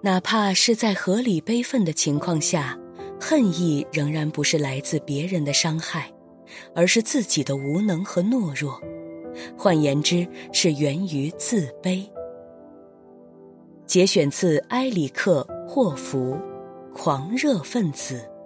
哪怕是在合理悲愤的情况下恨意仍然不是来自别人的伤害而是自己的无能和懦弱。换言之是源于自卑。节选自埃里克霍福狂热分子。